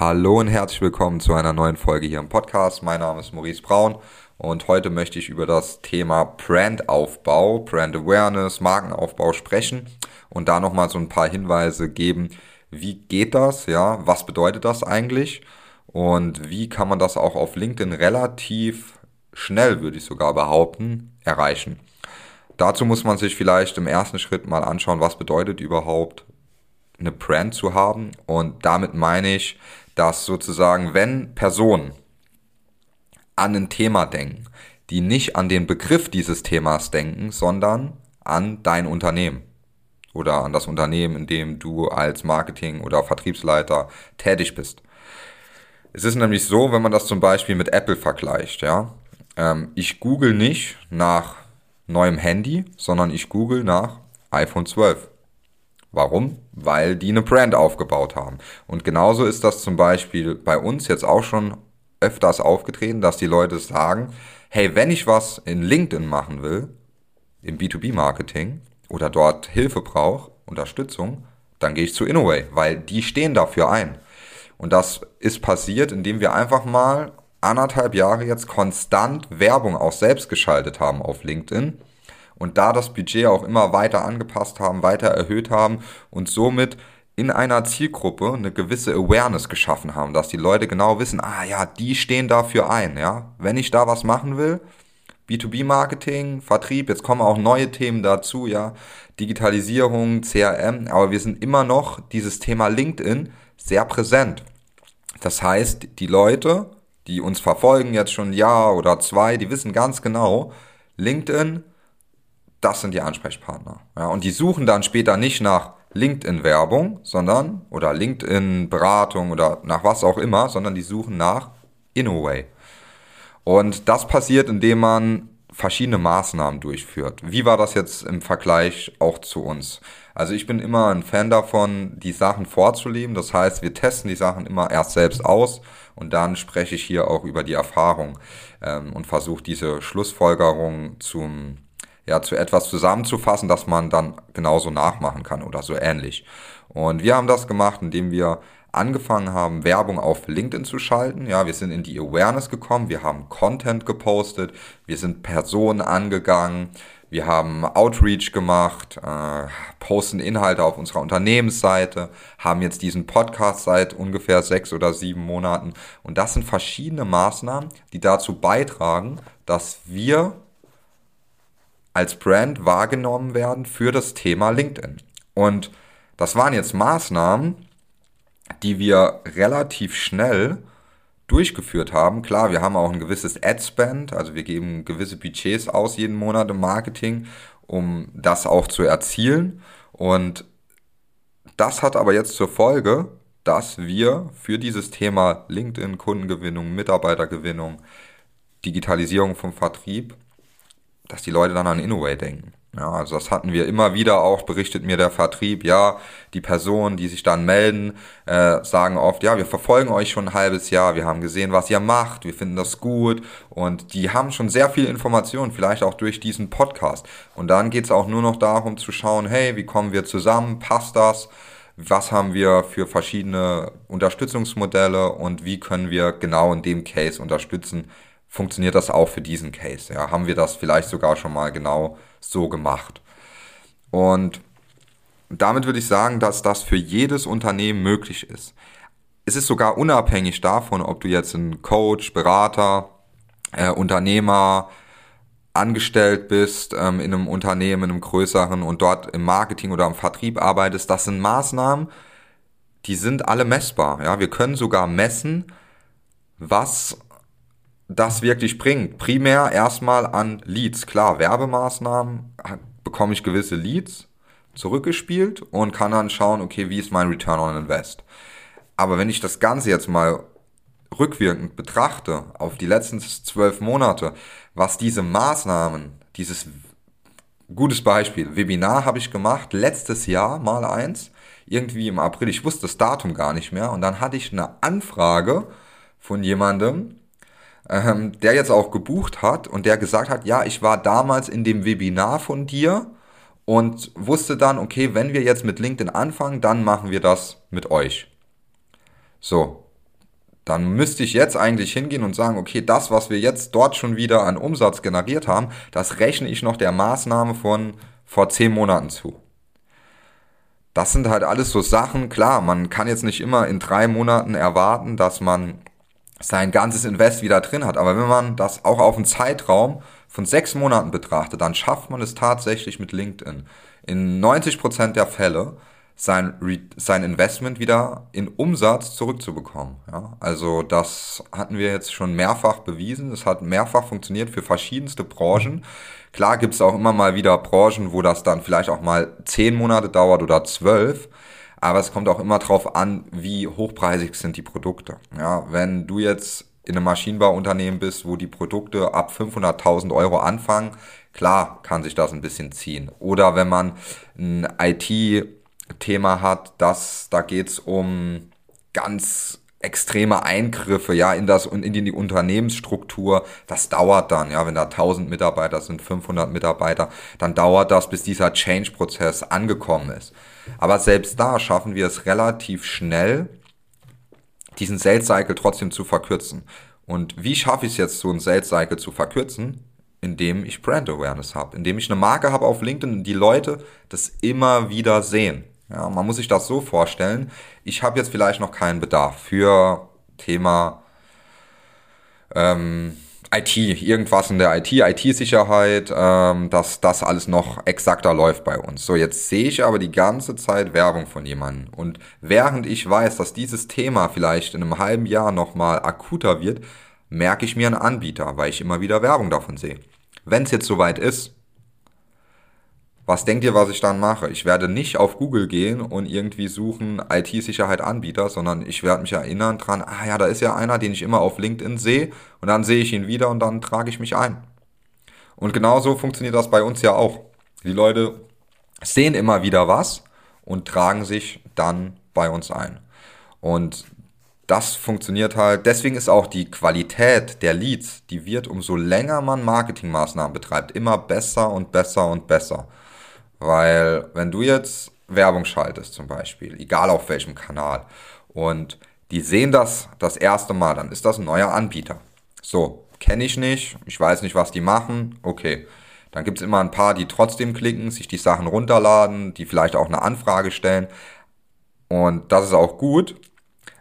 Hallo und herzlich willkommen zu einer neuen Folge hier im Podcast. Mein Name ist Maurice Braun und heute möchte ich über das Thema Brandaufbau, Brand Awareness, Markenaufbau sprechen und da nochmal so ein paar Hinweise geben, wie geht das, ja, was bedeutet das eigentlich und wie kann man das auch auf LinkedIn relativ schnell, würde ich sogar behaupten, erreichen. Dazu muss man sich vielleicht im ersten Schritt mal anschauen, was bedeutet überhaupt eine Brand zu haben. Und damit meine ich, dass sozusagen, wenn Personen an ein Thema denken, die nicht an den Begriff dieses Themas denken, sondern an dein Unternehmen oder an das Unternehmen, in dem du als Marketing- oder Vertriebsleiter tätig bist. Es ist nämlich so, wenn man das zum Beispiel mit Apple vergleicht, ja. Ähm, ich google nicht nach neuem Handy, sondern ich google nach iPhone 12. Warum? Weil die eine Brand aufgebaut haben. Und genauso ist das zum Beispiel bei uns jetzt auch schon öfters aufgetreten, dass die Leute sagen, hey, wenn ich was in LinkedIn machen will, im B2B-Marketing oder dort Hilfe brauche, Unterstützung, dann gehe ich zu Innoway, weil die stehen dafür ein. Und das ist passiert, indem wir einfach mal anderthalb Jahre jetzt konstant Werbung auch selbst geschaltet haben auf LinkedIn und da das Budget auch immer weiter angepasst haben, weiter erhöht haben und somit in einer Zielgruppe eine gewisse Awareness geschaffen haben, dass die Leute genau wissen, ah ja, die stehen dafür ein, ja. Wenn ich da was machen will, B2B-Marketing, Vertrieb, jetzt kommen auch neue Themen dazu, ja, Digitalisierung, CRM, aber wir sind immer noch dieses Thema LinkedIn sehr präsent. Das heißt, die Leute, die uns verfolgen jetzt schon ein Jahr oder zwei, die wissen ganz genau, LinkedIn das sind die Ansprechpartner. Ja, und die suchen dann später nicht nach LinkedIn-Werbung, sondern, oder LinkedIn-Beratung oder nach was auch immer, sondern die suchen nach InnoWay. Und das passiert, indem man verschiedene Maßnahmen durchführt. Wie war das jetzt im Vergleich auch zu uns? Also ich bin immer ein Fan davon, die Sachen vorzuleben. Das heißt, wir testen die Sachen immer erst selbst aus und dann spreche ich hier auch über die Erfahrung ähm, und versuche diese Schlussfolgerung zum ja, zu etwas zusammenzufassen, das man dann genauso nachmachen kann oder so ähnlich. Und wir haben das gemacht, indem wir angefangen haben, Werbung auf LinkedIn zu schalten. Ja, wir sind in die Awareness gekommen, wir haben Content gepostet, wir sind Personen angegangen, wir haben Outreach gemacht, äh, posten Inhalte auf unserer Unternehmensseite, haben jetzt diesen Podcast seit ungefähr sechs oder sieben Monaten. Und das sind verschiedene Maßnahmen, die dazu beitragen, dass wir als Brand wahrgenommen werden für das Thema LinkedIn. Und das waren jetzt Maßnahmen, die wir relativ schnell durchgeführt haben. Klar, wir haben auch ein gewisses Ad-Spend, also wir geben gewisse Budgets aus jeden Monat im Marketing, um das auch zu erzielen. Und das hat aber jetzt zur Folge, dass wir für dieses Thema LinkedIn, Kundengewinnung, Mitarbeitergewinnung, Digitalisierung vom Vertrieb dass die Leute dann an Innoway denken. Ja, also das hatten wir immer wieder auch, berichtet mir der Vertrieb, ja, die Personen, die sich dann melden, äh, sagen oft, ja, wir verfolgen euch schon ein halbes Jahr, wir haben gesehen, was ihr macht, wir finden das gut und die haben schon sehr viel Informationen, vielleicht auch durch diesen Podcast. Und dann geht's auch nur noch darum zu schauen, hey, wie kommen wir zusammen, passt das? Was haben wir für verschiedene Unterstützungsmodelle und wie können wir genau in dem Case unterstützen, funktioniert das auch für diesen Case? Ja, haben wir das vielleicht sogar schon mal genau so gemacht? Und damit würde ich sagen, dass das für jedes Unternehmen möglich ist. Es ist sogar unabhängig davon, ob du jetzt ein Coach, Berater, äh, Unternehmer, angestellt bist ähm, in einem Unternehmen, in einem größeren und dort im Marketing oder im Vertrieb arbeitest. Das sind Maßnahmen, die sind alle messbar. Ja, wir können sogar messen, was das wirklich bringt. Primär erstmal an Leads. Klar, Werbemaßnahmen bekomme ich gewisse Leads zurückgespielt und kann dann schauen, okay, wie ist mein Return on Invest. Aber wenn ich das Ganze jetzt mal rückwirkend betrachte auf die letzten zwölf Monate, was diese Maßnahmen, dieses gutes Beispiel, Webinar habe ich gemacht, letztes Jahr mal eins, irgendwie im April, ich wusste das Datum gar nicht mehr und dann hatte ich eine Anfrage von jemandem, ähm, der jetzt auch gebucht hat und der gesagt hat, ja, ich war damals in dem Webinar von dir und wusste dann, okay, wenn wir jetzt mit LinkedIn anfangen, dann machen wir das mit euch. So, dann müsste ich jetzt eigentlich hingehen und sagen, okay, das, was wir jetzt dort schon wieder an Umsatz generiert haben, das rechne ich noch der Maßnahme von vor zehn Monaten zu. Das sind halt alles so Sachen, klar, man kann jetzt nicht immer in drei Monaten erwarten, dass man sein ganzes Invest wieder drin hat. Aber wenn man das auch auf einen Zeitraum von sechs Monaten betrachtet, dann schafft man es tatsächlich mit LinkedIn in 90% der Fälle sein, sein Investment wieder in Umsatz zurückzubekommen. Ja? Also das hatten wir jetzt schon mehrfach bewiesen. Es hat mehrfach funktioniert für verschiedenste Branchen. Klar gibt es auch immer mal wieder Branchen, wo das dann vielleicht auch mal zehn Monate dauert oder zwölf. Aber es kommt auch immer darauf an, wie hochpreisig sind die Produkte. Ja, wenn du jetzt in einem Maschinenbauunternehmen bist, wo die Produkte ab 500.000 Euro anfangen, klar kann sich das ein bisschen ziehen. Oder wenn man ein IT Thema hat, dass da geht's um ganz extreme Eingriffe ja in das und in die Unternehmensstruktur das dauert dann ja wenn da 1000 Mitarbeiter sind 500 Mitarbeiter dann dauert das bis dieser Change Prozess angekommen ist aber selbst da schaffen wir es relativ schnell diesen Sales Cycle trotzdem zu verkürzen. Und wie schaffe ich es jetzt so einen Sales Cycle zu verkürzen? Indem ich Brand Awareness habe indem ich eine Marke habe auf LinkedIn die Leute das immer wieder sehen. Ja, man muss sich das so vorstellen. Ich habe jetzt vielleicht noch keinen Bedarf für Thema ähm, IT, irgendwas in der IT, IT-Sicherheit, ähm, dass das alles noch exakter läuft bei uns. So, jetzt sehe ich aber die ganze Zeit Werbung von jemandem. Und während ich weiß, dass dieses Thema vielleicht in einem halben Jahr nochmal akuter wird, merke ich mir einen Anbieter, weil ich immer wieder Werbung davon sehe. Wenn es jetzt soweit ist, was denkt ihr, was ich dann mache? Ich werde nicht auf Google gehen und irgendwie suchen IT-Sicherheit Anbieter, sondern ich werde mich erinnern dran, ah ja, da ist ja einer, den ich immer auf LinkedIn sehe und dann sehe ich ihn wieder und dann trage ich mich ein. Und genauso funktioniert das bei uns ja auch. Die Leute sehen immer wieder was und tragen sich dann bei uns ein. Und das funktioniert halt, deswegen ist auch die Qualität der Leads, die wird umso länger man Marketingmaßnahmen betreibt, immer besser und besser und besser. Weil wenn du jetzt Werbung schaltest zum Beispiel, egal auf welchem Kanal, und die sehen das das erste Mal, dann ist das ein neuer Anbieter. So, kenne ich nicht, ich weiß nicht, was die machen, okay. Dann gibt es immer ein paar, die trotzdem klicken, sich die Sachen runterladen, die vielleicht auch eine Anfrage stellen. Und das ist auch gut.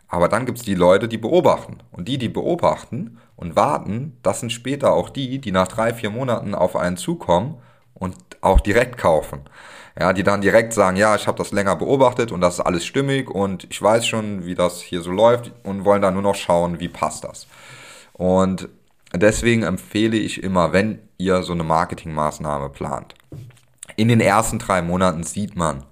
Aber dann gibt es die Leute, die beobachten. Und die, die beobachten und warten, das sind später auch die, die nach drei, vier Monaten auf einen zukommen und auch direkt kaufen. Ja, die dann direkt sagen, ja, ich habe das länger beobachtet und das ist alles stimmig und ich weiß schon, wie das hier so läuft und wollen dann nur noch schauen, wie passt das. Und deswegen empfehle ich immer, wenn ihr so eine Marketingmaßnahme plant, in den ersten drei Monaten sieht man,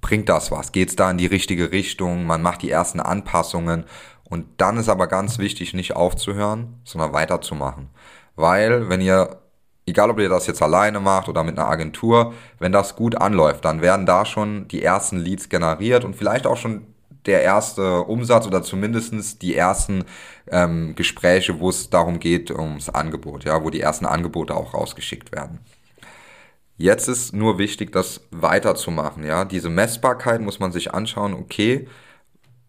bringt das was, geht es da in die richtige Richtung, man macht die ersten Anpassungen und dann ist aber ganz wichtig, nicht aufzuhören, sondern weiterzumachen. Weil, wenn ihr egal ob ihr das jetzt alleine macht oder mit einer Agentur, wenn das gut anläuft, dann werden da schon die ersten Leads generiert und vielleicht auch schon der erste Umsatz oder zumindestens die ersten ähm, Gespräche, wo es darum geht, ums Angebot, ja, wo die ersten Angebote auch rausgeschickt werden. Jetzt ist nur wichtig, das weiterzumachen, ja. Diese Messbarkeit muss man sich anschauen, okay,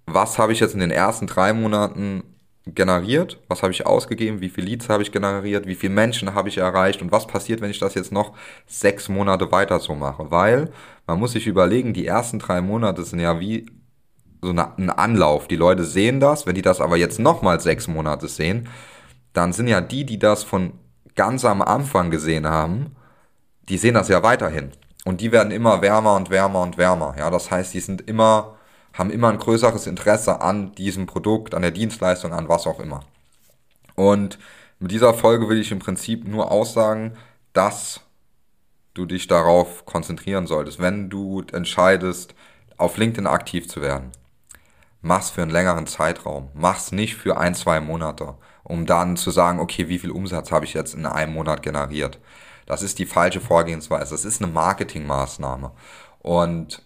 was habe ich jetzt in den ersten drei Monaten generiert, was habe ich ausgegeben, wie viele Leads habe ich generiert, wie viele Menschen habe ich erreicht und was passiert, wenn ich das jetzt noch sechs Monate weiter so mache. Weil man muss sich überlegen, die ersten drei Monate sind ja wie so ein Anlauf. Die Leute sehen das, wenn die das aber jetzt nochmal sechs Monate sehen, dann sind ja die, die das von ganz am Anfang gesehen haben, die sehen das ja weiterhin. Und die werden immer wärmer und wärmer und wärmer. Ja, das heißt, die sind immer haben immer ein größeres Interesse an diesem Produkt, an der Dienstleistung, an was auch immer. Und mit dieser Folge will ich im Prinzip nur aussagen, dass du dich darauf konzentrieren solltest, wenn du entscheidest, auf LinkedIn aktiv zu werden. Mach's für einen längeren Zeitraum. Mach's nicht für ein, zwei Monate, um dann zu sagen, okay, wie viel Umsatz habe ich jetzt in einem Monat generiert. Das ist die falsche Vorgehensweise. Das ist eine Marketingmaßnahme. Und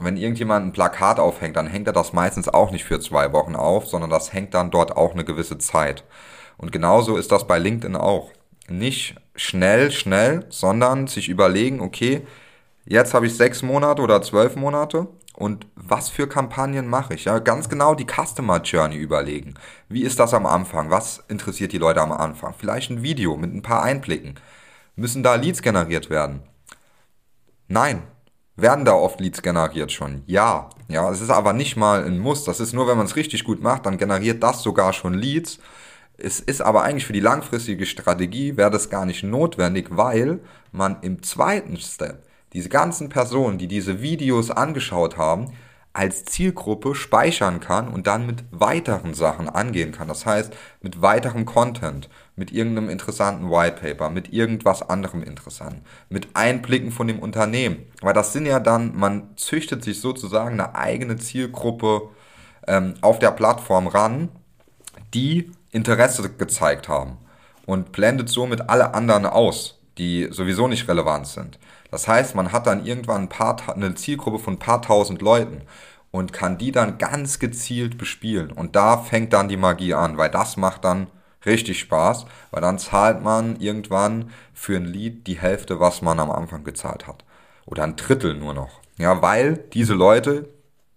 wenn irgendjemand ein Plakat aufhängt, dann hängt er das meistens auch nicht für zwei Wochen auf, sondern das hängt dann dort auch eine gewisse Zeit. Und genauso ist das bei LinkedIn auch. Nicht schnell, schnell, sondern sich überlegen, okay, jetzt habe ich sechs Monate oder zwölf Monate und was für Kampagnen mache ich. Ja, ganz genau die Customer Journey überlegen. Wie ist das am Anfang? Was interessiert die Leute am Anfang? Vielleicht ein Video mit ein paar Einblicken. Müssen da Leads generiert werden? Nein. Werden da oft Leads generiert schon? Ja. Ja, es ist aber nicht mal ein Muss. Das ist nur, wenn man es richtig gut macht, dann generiert das sogar schon Leads. Es ist aber eigentlich für die langfristige Strategie wäre das gar nicht notwendig, weil man im zweiten Step diese ganzen Personen, die diese Videos angeschaut haben, als Zielgruppe speichern kann und dann mit weiteren Sachen angehen kann. Das heißt, mit weiterem Content, mit irgendeinem interessanten Whitepaper, mit irgendwas anderem interessanten, mit Einblicken von dem Unternehmen. Weil das sind ja dann, man züchtet sich sozusagen eine eigene Zielgruppe ähm, auf der Plattform ran, die Interesse gezeigt haben und blendet somit alle anderen aus, die sowieso nicht relevant sind. Das heißt, man hat dann irgendwann ein paar, eine Zielgruppe von ein paar tausend Leuten und kann die dann ganz gezielt bespielen. Und da fängt dann die Magie an, weil das macht dann richtig Spaß, weil dann zahlt man irgendwann für ein Lied die Hälfte, was man am Anfang gezahlt hat. Oder ein Drittel nur noch. Ja, weil diese Leute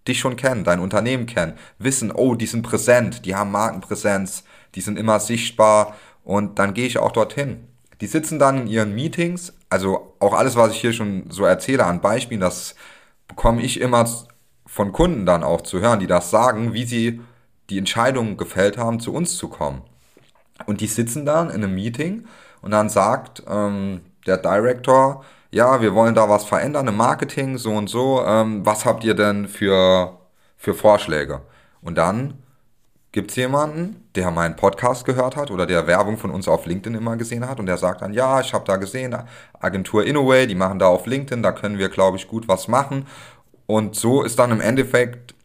dich schon kennen, dein Unternehmen kennen, wissen, oh, die sind präsent, die haben Markenpräsenz, die sind immer sichtbar und dann gehe ich auch dorthin. Die sitzen dann in ihren Meetings, also auch alles, was ich hier schon so erzähle an Beispielen, das bekomme ich immer von Kunden dann auch zu hören, die das sagen, wie sie die Entscheidung gefällt haben, zu uns zu kommen. Und die sitzen dann in einem Meeting und dann sagt ähm, der Director, ja, wir wollen da was verändern im Marketing, so und so, ähm, was habt ihr denn für, für Vorschläge? Und dann gibt es jemanden, der meinen Podcast gehört hat oder der Werbung von uns auf LinkedIn immer gesehen hat und der sagt dann, ja, ich habe da gesehen, Agentur Innoway, die machen da auf LinkedIn, da können wir, glaube ich, gut was machen. Und so ist dann im Endeffekt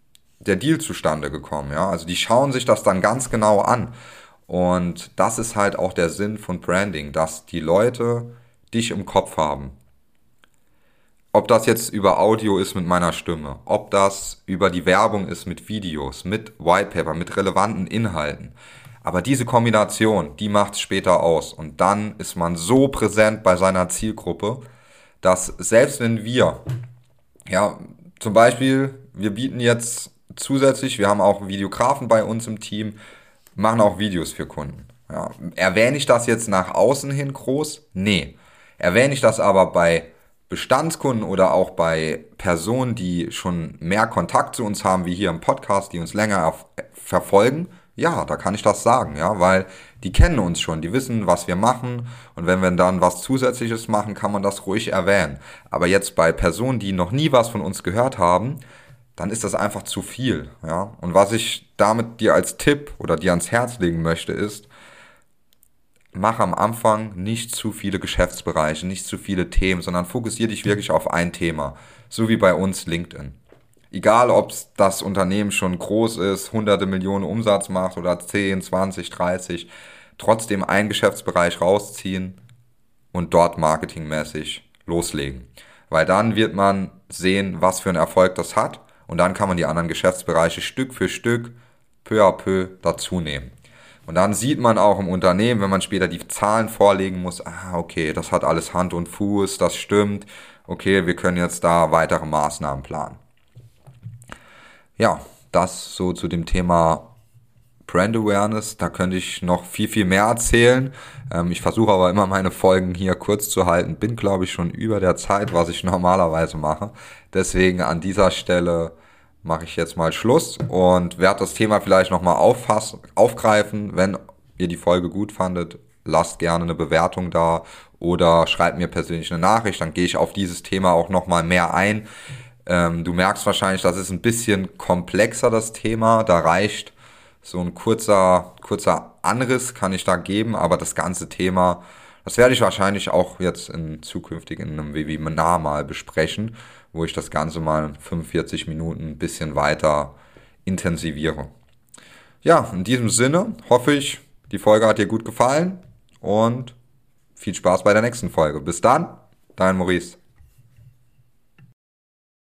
der Deal zustande gekommen. Ja? Also die schauen sich das dann ganz genau an. Und das ist halt auch der Sinn von Branding, dass die Leute dich im Kopf haben. Ob das jetzt über Audio ist mit meiner Stimme, ob das über die Werbung ist mit Videos, mit Whitepaper, mit relevanten Inhalten. Aber diese Kombination, die macht es später aus. Und dann ist man so präsent bei seiner Zielgruppe, dass selbst wenn wir, ja, zum Beispiel, wir bieten jetzt zusätzlich, wir haben auch Videografen bei uns im Team, machen auch Videos für Kunden. Ja, erwähne ich das jetzt nach außen hin groß? Nee. Erwähne ich das aber bei Bestandskunden oder auch bei Personen, die schon mehr Kontakt zu uns haben, wie hier im Podcast, die uns länger verfolgen, ja, da kann ich das sagen, ja, weil die kennen uns schon, die wissen, was wir machen und wenn wir dann was Zusätzliches machen, kann man das ruhig erwähnen. Aber jetzt bei Personen, die noch nie was von uns gehört haben, dann ist das einfach zu viel, ja. Und was ich damit dir als Tipp oder dir ans Herz legen möchte, ist, mach am Anfang nicht zu viele Geschäftsbereiche, nicht zu viele Themen, sondern fokussiere dich wirklich auf ein Thema. So wie bei uns LinkedIn. Egal, ob das Unternehmen schon groß ist, hunderte Millionen Umsatz macht oder 10, 20, 30, trotzdem einen Geschäftsbereich rausziehen und dort marketingmäßig loslegen. Weil dann wird man sehen, was für einen Erfolg das hat und dann kann man die anderen Geschäftsbereiche Stück für Stück, peu à peu dazu nehmen. Und dann sieht man auch im Unternehmen, wenn man später die Zahlen vorlegen muss, ah, okay, das hat alles Hand und Fuß, das stimmt, okay, wir können jetzt da weitere Maßnahmen planen. Ja, das so zu dem Thema Brand Awareness. Da könnte ich noch viel, viel mehr erzählen. Ähm, ich versuche aber immer meine Folgen hier kurz zu halten. Bin, glaube ich, schon über der Zeit, was ich normalerweise mache. Deswegen an dieser Stelle mache ich jetzt mal Schluss und werde das Thema vielleicht nochmal aufgreifen. Wenn ihr die Folge gut fandet, lasst gerne eine Bewertung da oder schreibt mir persönlich eine Nachricht, dann gehe ich auf dieses Thema auch nochmal mehr ein. Ähm, du merkst wahrscheinlich, das ist ein bisschen komplexer, das Thema. Da reicht so ein kurzer, kurzer Anriss kann ich da geben, aber das ganze Thema, das werde ich wahrscheinlich auch jetzt in zukünftig in einem Webinar mal besprechen wo ich das Ganze mal 45 Minuten ein bisschen weiter intensiviere. Ja, in diesem Sinne hoffe ich, die Folge hat dir gut gefallen und viel Spaß bei der nächsten Folge. Bis dann, dein Maurice.